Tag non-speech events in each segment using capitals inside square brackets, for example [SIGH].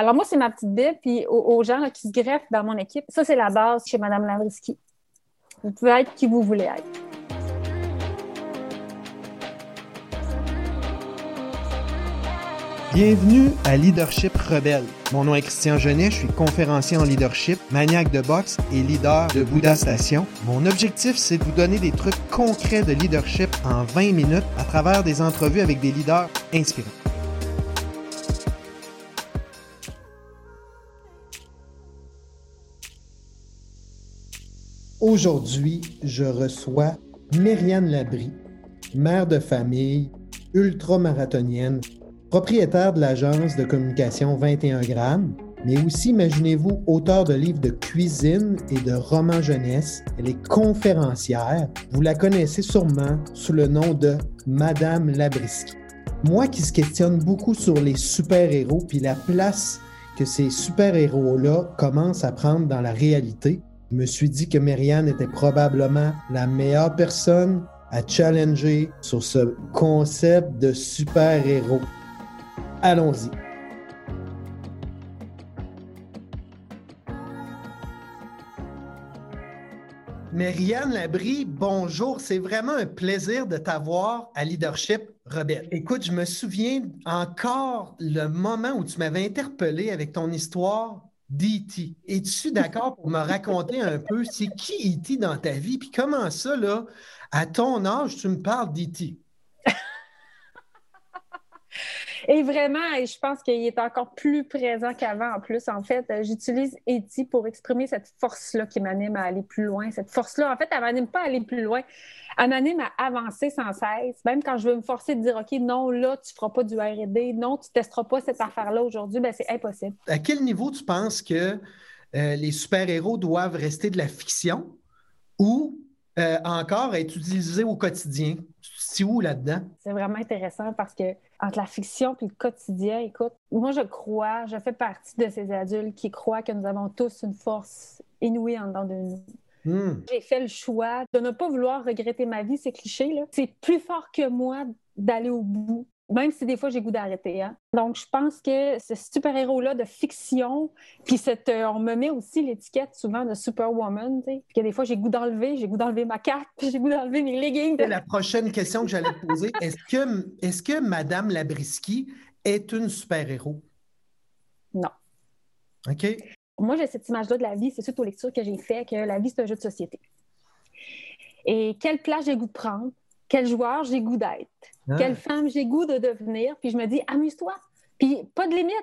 Alors, moi, c'est ma petite Bible, puis aux, gens qui se greffent dans mon équipe, ça, c'est la base chez Mme Lavrisky. Vous pouvez être qui vous voulez être. Bienvenue à Leadership Rebelle. Mon nom est Christian Genet, je suis conférencier en leadership, maniaque de boxe et leader de Bouddha Station. Mon objectif, c'est de vous donner des trucs concrets de leadership en 20 minutes à travers des entrevues avec des leaders inspirants. Aujourd'hui, je reçois Myriane Labry, mère de famille, ultramarathonienne, propriétaire de l'agence de communication 21 grammes, mais aussi, imaginez-vous, auteur de livres de cuisine et de romans jeunesse. Elle est conférencière. Vous la connaissez sûrement sous le nom de Madame Labrisky. Moi qui se questionne beaucoup sur les super-héros puis la place que ces super-héros-là commencent à prendre dans la réalité, je me suis dit que Marianne était probablement la meilleure personne à challenger sur ce concept de super-héros. Allons-y. Marianne Labrie, bonjour. C'est vraiment un plaisir de t'avoir à Leadership Rebelle. Écoute, je me souviens encore le moment où tu m'avais interpellé avec ton histoire d'E.T. Es-tu d'accord pour me raconter un peu c'est qui E.T. dans ta vie? Puis comment ça, là, à ton âge, tu me parles d'E.T.? Et vraiment, je pense qu'il est encore plus présent qu'avant. En plus, en fait, j'utilise Eti pour exprimer cette force-là qui m'anime à aller plus loin. Cette force-là, en fait, elle m'anime pas à aller plus loin. Elle m'anime à avancer sans cesse. Même quand je veux me forcer de dire, OK, non, là, tu feras pas du R&D. Non, tu testeras pas cette affaire-là aujourd'hui. Ben, c'est impossible. À quel niveau tu penses que euh, les super-héros doivent rester de la fiction ou euh, encore être utilisés au quotidien? C'est où là-dedans? C'est vraiment intéressant parce que entre la fiction et le quotidien, écoute, moi je crois, je fais partie de ces adultes qui croient que nous avons tous une force inouïe en dedans de nous. Hmm. J'ai fait le choix de ne pas vouloir regretter ma vie, c'est cliché. C'est plus fort que moi d'aller au bout même si des fois j'ai goût d'arrêter. Hein. Donc, je pense que ce super-héros-là de fiction, puis cette, euh, on me met aussi l'étiquette souvent de superwoman, puis que des fois j'ai goût d'enlever, j'ai goût d'enlever ma carte, puis j'ai goût d'enlever mes leggings. La prochaine question que j'allais te poser, [LAUGHS] est-ce que, est que Madame Labrisky est une super-héros? Non. OK. Moi, j'ai cette image-là de la vie, c'est suite aux lectures que j'ai faites, que la vie, c'est un jeu de société. Et quelle place j'ai goût de prendre, quel joueur j'ai goût d'être, ah. quelle femme j'ai goût de devenir, puis je me dis amuse-toi, puis pas de limite.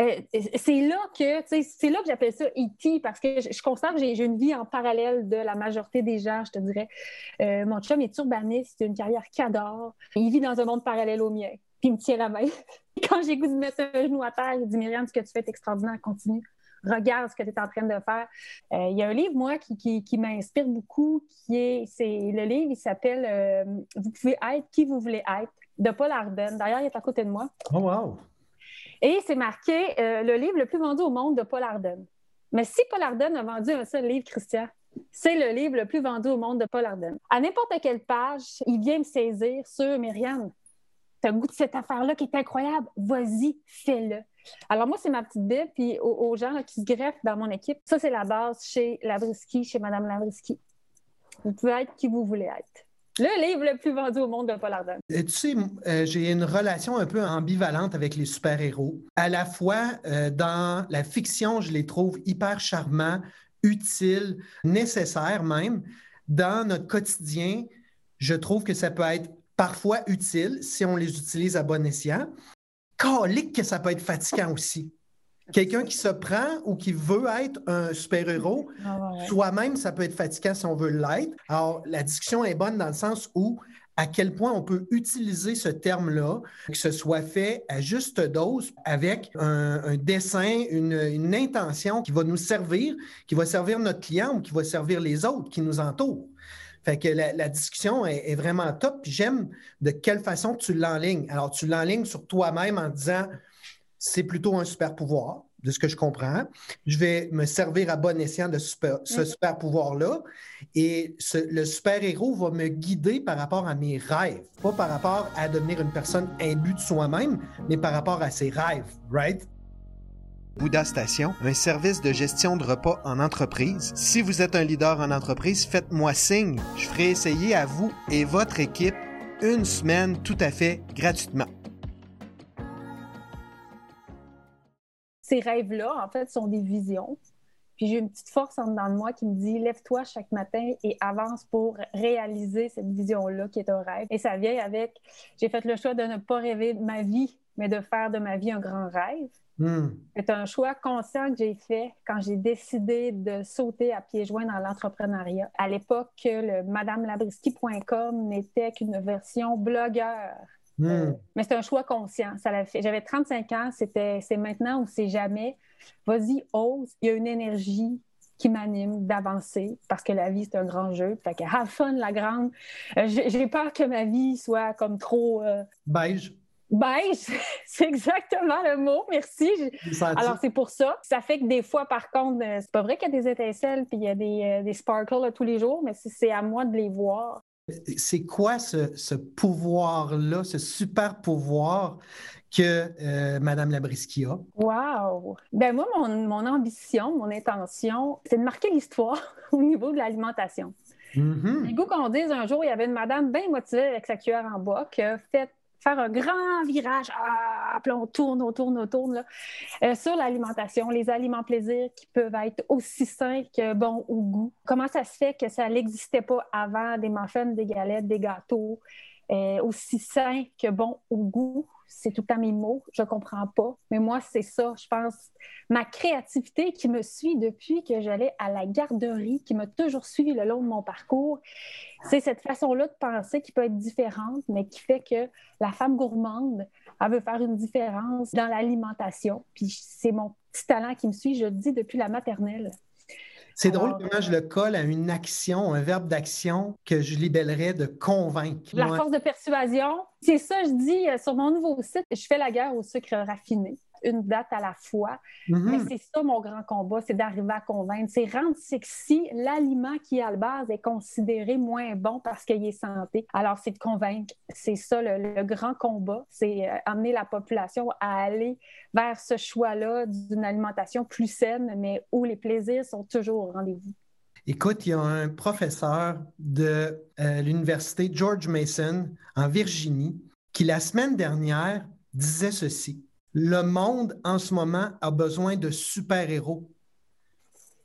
Euh, c'est là que c'est là que j'appelle ça E.T. parce que je, constate que j'ai une vie en parallèle de la majorité des gens, je te dirais. Euh, mon chum est urbaniste, il a une carrière qu'adore. Il vit dans un monde parallèle au mien. Puis il me tient la main. [LAUGHS] Quand j'ai goût de mettre un genou à terre, il dit Myriam, ce que tu fais est extraordinaire, continue regarde ce que tu es en train de faire. Euh, il y a un livre, moi, qui, m'inspire beaucoup, qui est, c'est le livre, il s'appelle euh, Vous pouvez être qui vous voulez être, de Paul Arden. D'ailleurs, il est à côté de moi. Oh, wow! Et c'est marqué euh, le livre le plus vendu au monde de Paul Arden. Mais si Paul Arden a vendu un seul livre, Christian, c'est le livre le plus vendu au monde de Paul Arden. À n'importe quelle page, il vient me saisir sur Myriam. Tu as goût de cette affaire-là qui est incroyable? Vas-y, fais-le. Alors, moi, c'est ma petite Bible, puis aux, gens qui se greffent dans mon équipe, ça, c'est la base chez Labrisky, chez Mme Labrisky. Vous pouvez être qui vous voulez être. Le livre le plus vendu au monde de Paul Arden. Euh, tu sais, euh, j'ai une relation un peu ambivalente avec les super-héros. À la fois, euh, dans la fiction, je les trouve hyper charmants, utiles, nécessaires même. Dans notre quotidien, je trouve que ça peut être parfois utile si on les utilise à bon escient calique que ça peut être fatigant aussi. Quelqu'un qui se prend ou qui veut être un super-héros, ah soi-même, ça peut être fatigant si on veut l'être. Alors, la discussion est bonne dans le sens où à quel point on peut utiliser ce terme-là, que ce soit fait à juste dose, avec un, dessin, une, intention qui va nous servir, qui va servir notre client ou qui va servir les autres qui nous entourent. Fait que la, discussion est, vraiment top. Puis j'aime de quelle façon tu l'enlignes. Alors, tu l'enlignes sur toi-même en disant c'est plutôt un super pouvoir, de ce que je comprends. Je vais me servir à bon escient de ce super pouvoir-là. Et le super-héros va me guider par rapport à mes rêves, pas par rapport à devenir une personne imbue de soi-même, mais par rapport à ses rêves, right? Bouddha Station, un service de gestion de repas en entreprise. Si vous êtes un leader en entreprise, faites-moi signe. Je ferai essayer à vous et votre équipe une semaine tout à fait gratuitement. Ces rêves-là, en fait, sont des visions. Puis j'ai une petite force en dedans de moi qui me dit lève-toi chaque matin et avance pour réaliser cette vision-là qui est un rêve. Et ça vient avec j'ai fait le choix de ne pas rêver de ma vie, mais de faire de ma vie un grand rêve. Hmm. C'est un choix conscient que j'ai fait quand j'ai décidé de sauter à pieds joints dans l'entrepreneuriat. À l'époque, le madamelabriski.com n'était qu'une version blogueur. Hmm. Euh, mais c'est un choix conscient. J'avais 35 ans, c'était c'est maintenant ou c'est jamais. Vas-y, ose. Il y a une énergie qui m'anime d'avancer parce que la vie, c'est un grand jeu. Fait que have fun, la grande. Euh, j'ai peur que ma vie soit comme trop. Euh, Beige. Beige, [LAUGHS] c'est exactement le mot, merci. Alors, c'est pour ça. Ça fait que des fois, par contre, euh, c'est pas vrai qu'il y a des étincelles puis il y a des, des sparkles tous les jours, mais c'est à moi de les voir. C'est quoi ce, ce pouvoir-là, ce super pouvoir que euh, Mme Labriski a? Wow! Ben moi, mon, ambition, mon intention, c'est de marquer l'histoire [LAUGHS] au niveau de l'alimentation. Mm goût qu'on dise un jour, il y avait une madame bien motivée avec sa cuillère en bois qui a fait faire un grand virage, ah, on tourne, on tourne, on tourne, là, euh, sur l'alimentation, les aliments plaisir qui peuvent être aussi sains que bons au goût. Comment ça se fait que ça n'existait pas avant, des muffins, des galettes, des gâteaux, euh, aussi sains que bons au goût? C'est tout à mes mots, je comprends pas. Mais moi, c'est ça, je pense. Ma créativité qui me suit depuis que j'allais à la garderie, qui m'a toujours suivi le long de mon parcours, c'est cette façon-là de penser qui peut être différente, mais qui fait que la femme gourmande, elle veut faire une différence dans l'alimentation. Puis c'est mon petit talent qui me suit, je le dis depuis la maternelle. C'est drôle comment je le colle à une action, un verbe d'action que je libellerais de convaincre. La force de persuasion, c'est ça, je dis euh, sur mon nouveau site, je fais la guerre au sucre raffiné une date à la fois. Mais mhm. c'est ça mon grand combat, c'est d'arriver à convaincre. C'est rendre sexy l'aliment qui, à la base, est considéré moins bon parce qu'il est santé. Alors, c'est de convaincre. C'est ça le, grand combat, c'est euh, amener la population à aller vers ce choix-là d'une alimentation plus saine, mais où les plaisirs sont toujours au rendez-vous. Écoute, il y a un professeur de euh, l'université George Mason en Virginie qui, la semaine dernière, disait ceci le monde en ce moment a besoin de super-héros.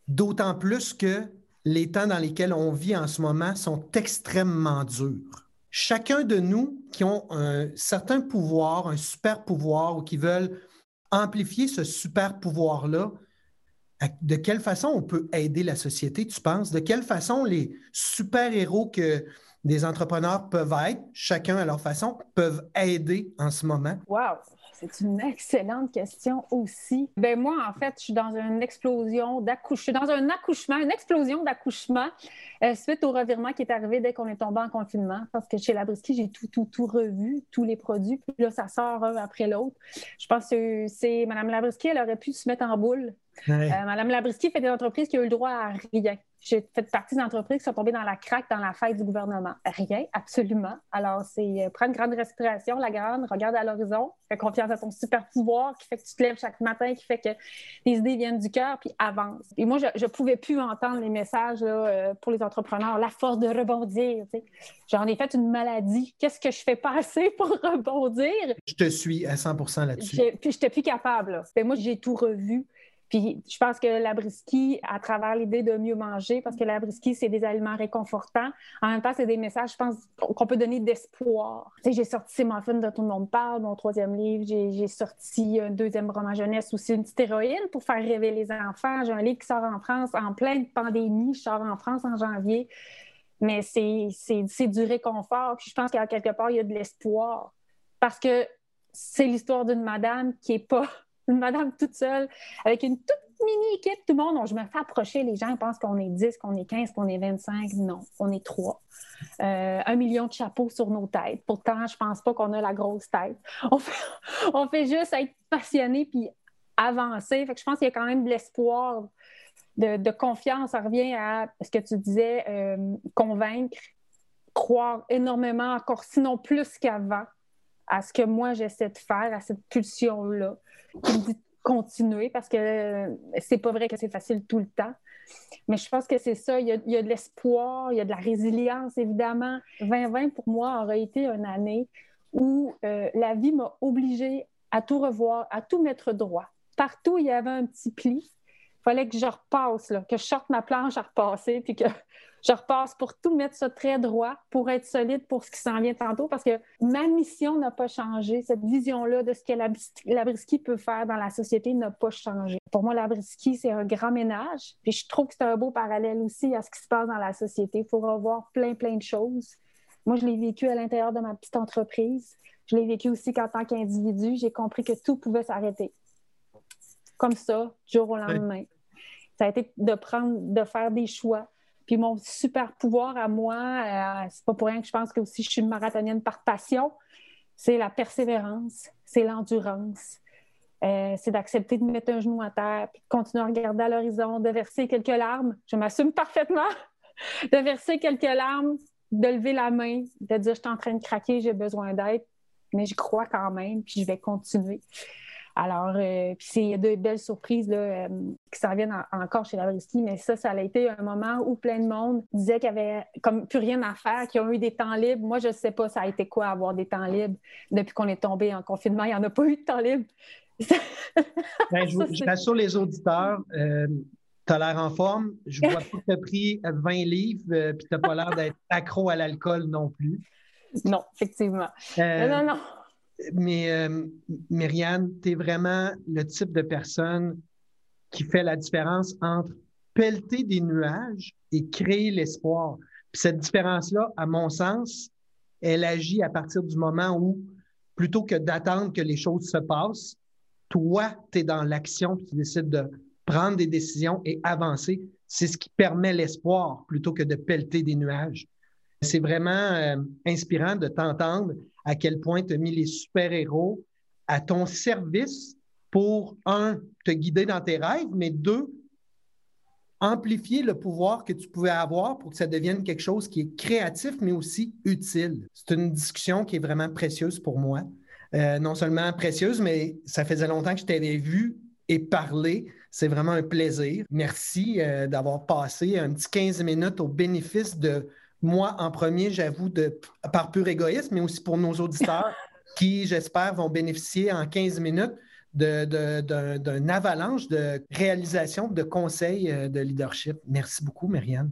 D'autant plus que les temps dans lesquels on vit en ce moment sont extrêmement durs. Chacun de nous qui ont un certain pouvoir, un super pouvoir ou qui veulent amplifier ce super pouvoir-là, de quelle façon on peut aider la société, tu penses? De quelle façon les super-héros que des entrepreneurs peuvent être, chacun à leur façon, peuvent aider en ce moment? Wow! C'est une excellente question aussi. Ben moi, en fait, je suis dans une explosion d'accouchement. dans un accouchement, une explosion d'accouchement euh, suite au revirement qui est arrivé dès qu'on est tombé en confinement. Parce que chez Labriski, j'ai tout, tout, tout revu, tous les produits. Puis là, ça sort un après l'autre. Je pense que c'est Mme Labriski, elle aurait pu se mettre en boule. Ouais. Euh, Mme Labriski fait des entreprises qui ont eu le droit à rien. J'ai fait partie d'entreprises qui sont tombées dans la craque dans la fête du gouvernement. Rien, absolument. Alors, c'est euh, prendre une grande respiration, la grande, regarde à l'horizon, fais confiance à ton super pouvoir qui fait que tu te lèves chaque matin, qui fait que les idées viennent du cœur, puis avance. Et moi, je ne pouvais plus entendre les messages euh, pour les entrepreneurs, la force de rebondir. J'en ai fait une maladie. Qu'est-ce que je fais passer [LAUGHS] pour rebondir? Je te suis à 100% là-dessus. Puis, je n'étais plus capable. Ben, moi, j'ai tout revu. Puis je pense que la brisky, à travers l'idée de mieux manger, parce que la brisky, c'est des aliments réconfortants. En même temps, c'est des messages, je pense, qu'on peut donner d'espoir. J'ai sorti ces muffins de Tout le monde parle, mon troisième livre. J'ai sorti un deuxième roman jeunesse aussi, une petite héroïne pour faire rêver les enfants. J'ai un livre qui sort en France en pleine pandémie. Je sors en France en janvier. Mais c'est du réconfort. Puis je pense qu'à quelque part, il y a de l'espoir. Parce que c'est l'histoire d'une madame qui n'est pas une madame toute seule, avec une toute mini équipe, tout le monde. je me fais approcher, les gens pensent qu'on est 10, qu'on est 15, qu'on est 25. Non, on est 3. Euh, un million de chapeaux sur nos têtes. Pourtant, je pense pas qu'on a la grosse tête. [LAUGHS] On fait, juste être passionné puis avancer. Fait que je pense qu'il y a quand même de l'espoir, de, confiance. Ça revient à ce que tu disais, euh, convaincre, croire énormément, encore sinon plus qu'avant, à ce que moi j'essaie de faire, à cette pulsion-là qui me dit continuer parce que c'est pas vrai que c'est facile tout le temps. Mais je pense que c'est ça. Il y, a, de l'espoir, il y a de la résilience, évidemment. 2020, pour moi, aurait été une année où euh, la vie m'a obligée à tout revoir, à tout mettre droit. Partout, il y avait un petit pli. Il fallait que je repasse, là, que je sorte ma planche à repasser, puis que je repasse pour tout mettre ça très droit, pour être solide pour ce qui s'en vient tantôt, parce que ma mission n'a pas changé. Cette vision-là de ce que l'abriskie peut faire dans la société n'a pas changé. Pour moi, l'abriskie, c'est un grand ménage. Puis je trouve que c'est un beau parallèle aussi à ce qui se passe dans la société. Il faut revoir plein, plein de choses. Moi, je l'ai vécu à l'intérieur de ma petite entreprise. Je l'ai vécu aussi qu'en tant qu'individu, j'ai compris que tout pouvait s'arrêter. Comme ça, jour au lendemain. Ça a été de prendre, de faire des choix, puis mon super pouvoir à moi, euh, c'est pas pour rien que je pense que aussi je suis une marathonienne par passion, c'est la persévérance, c'est l'endurance. Euh, c'est d'accepter de mettre un genou à terre, puis de continuer à regarder à l'horizon, de verser quelques larmes. Je m'assume parfaitement [LAUGHS] de verser quelques larmes, de lever la main, de dire je suis en train de craquer, j'ai besoin d'aide, mais je crois quand même, puis je vais continuer. Alors, euh, puis c'est de belles surprises là, euh, qui s'en viennent encore chez Labriski, mais ça, ça a été un moment où plein de monde disait qu'il y avait comme plus rien à faire, qu'ils ont eu des temps libres. Moi, je ne sais pas ça a été quoi avoir des temps libres depuis qu'on est tombé en confinement? Il n'y en a pas eu de temps libre. [LAUGHS] ben, je, rassure les auditeurs. Euh, tu as l'air en forme. Je vois que tu as pris 20 livres, puis tu n'as pas l'air d'être accro à l'alcool non plus. Non, effectivement. non, non mais euh, tu es vraiment le type de personne qui fait la différence entre pelleter des nuages et créer l'espoir. cette différence-là, à mon sens, elle agit à partir du moment où, plutôt que d'attendre que les choses se passent, toi, tu es dans l'action, tu décides de prendre des décisions et avancer. C'est ce qui permet l'espoir plutôt que de pelleter des nuages. C'est vraiment euh, inspirant de t'entendre à quel point tu as mis les super-héros à ton service pour, un, te guider dans tes rêves, mais deux, amplifier le pouvoir que tu pouvais avoir pour que ça devienne quelque chose qui est créatif, mais aussi utile. C'est une discussion qui est vraiment précieuse pour moi. Euh, non seulement précieuse, mais ça faisait longtemps que je t'avais vu et parlé. C'est vraiment un plaisir. Merci euh, d'avoir passé un petit 15 minutes au bénéfice de moi, en premier, j'avoue, par pur égoïsme, mais aussi pour nos auditeurs [LAUGHS] qui, j'espère, vont bénéficier en 15 minutes d'un avalanche de réalisation, de conseils euh, de leadership. Merci beaucoup, Marianne.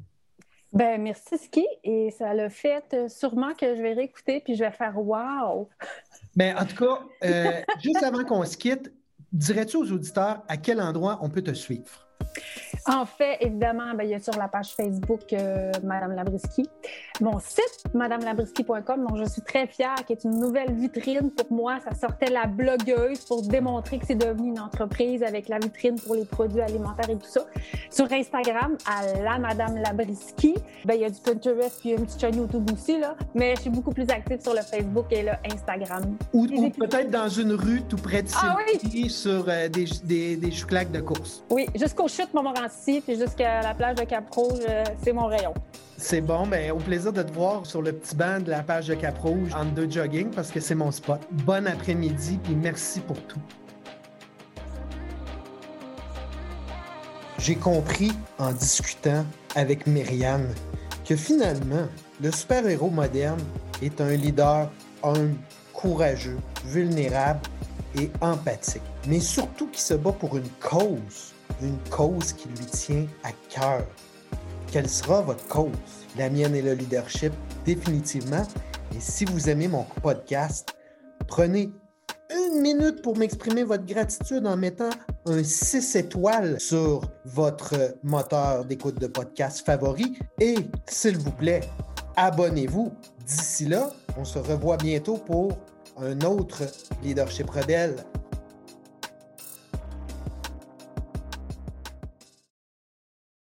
Ben, merci, Ski. Et ça l'a fait euh, sûrement que je vais réécouter puis je vais faire wow. [LAUGHS] Ben, en tout cas, euh, juste avant qu'on se quitte, dirais-tu aux auditeurs à quel endroit on peut te suivre? En fait, évidemment, ben, il y a sur la page Facebook euh, Madame Labriski. Mon site, madamelabrisky.com, dont je suis très fière, qui est une nouvelle vitrine pour moi. Ça sortait la blogueuse pour démontrer que c'est devenu une entreprise avec la vitrine pour les produits alimentaires et tout ça. Sur Instagram, à la Madame Labriski. Ben, il y a du Pinterest puis une petite chaîne YouTube aussi, là. Mais je suis beaucoup plus active sur le Facebook et le Instagram. Ou, peut-être dans une rue tout près de ah, sur euh, des, des, des chouclacs de course. Oui, jusqu'au chute Montmorency, puis jusqu'à la plage de Cap-Rouge, euh, c'est mon rayon. C'est bon, mais au plaisir de te voir sur le petit banc de la page de Cap-Rouge en deux jogging parce que c'est mon spot. Bon après-midi, puis merci pour tout. J'ai compris en discutant avec Myriam que finalement, le super-héros moderne est un leader humble, courageux, vulnérable et empathique, mais surtout qui se bat pour une cause une cause qui lui tient à cœur. Quelle sera votre cause? La mienne est le leadership, définitivement. Et si vous aimez mon podcast, prenez une minute pour m'exprimer votre gratitude en mettant un 6 étoiles sur votre moteur d'écoute de podcast favori. Et s'il vous plaît, abonnez-vous. D'ici là, on se revoit bientôt pour un autre leadership rebelle.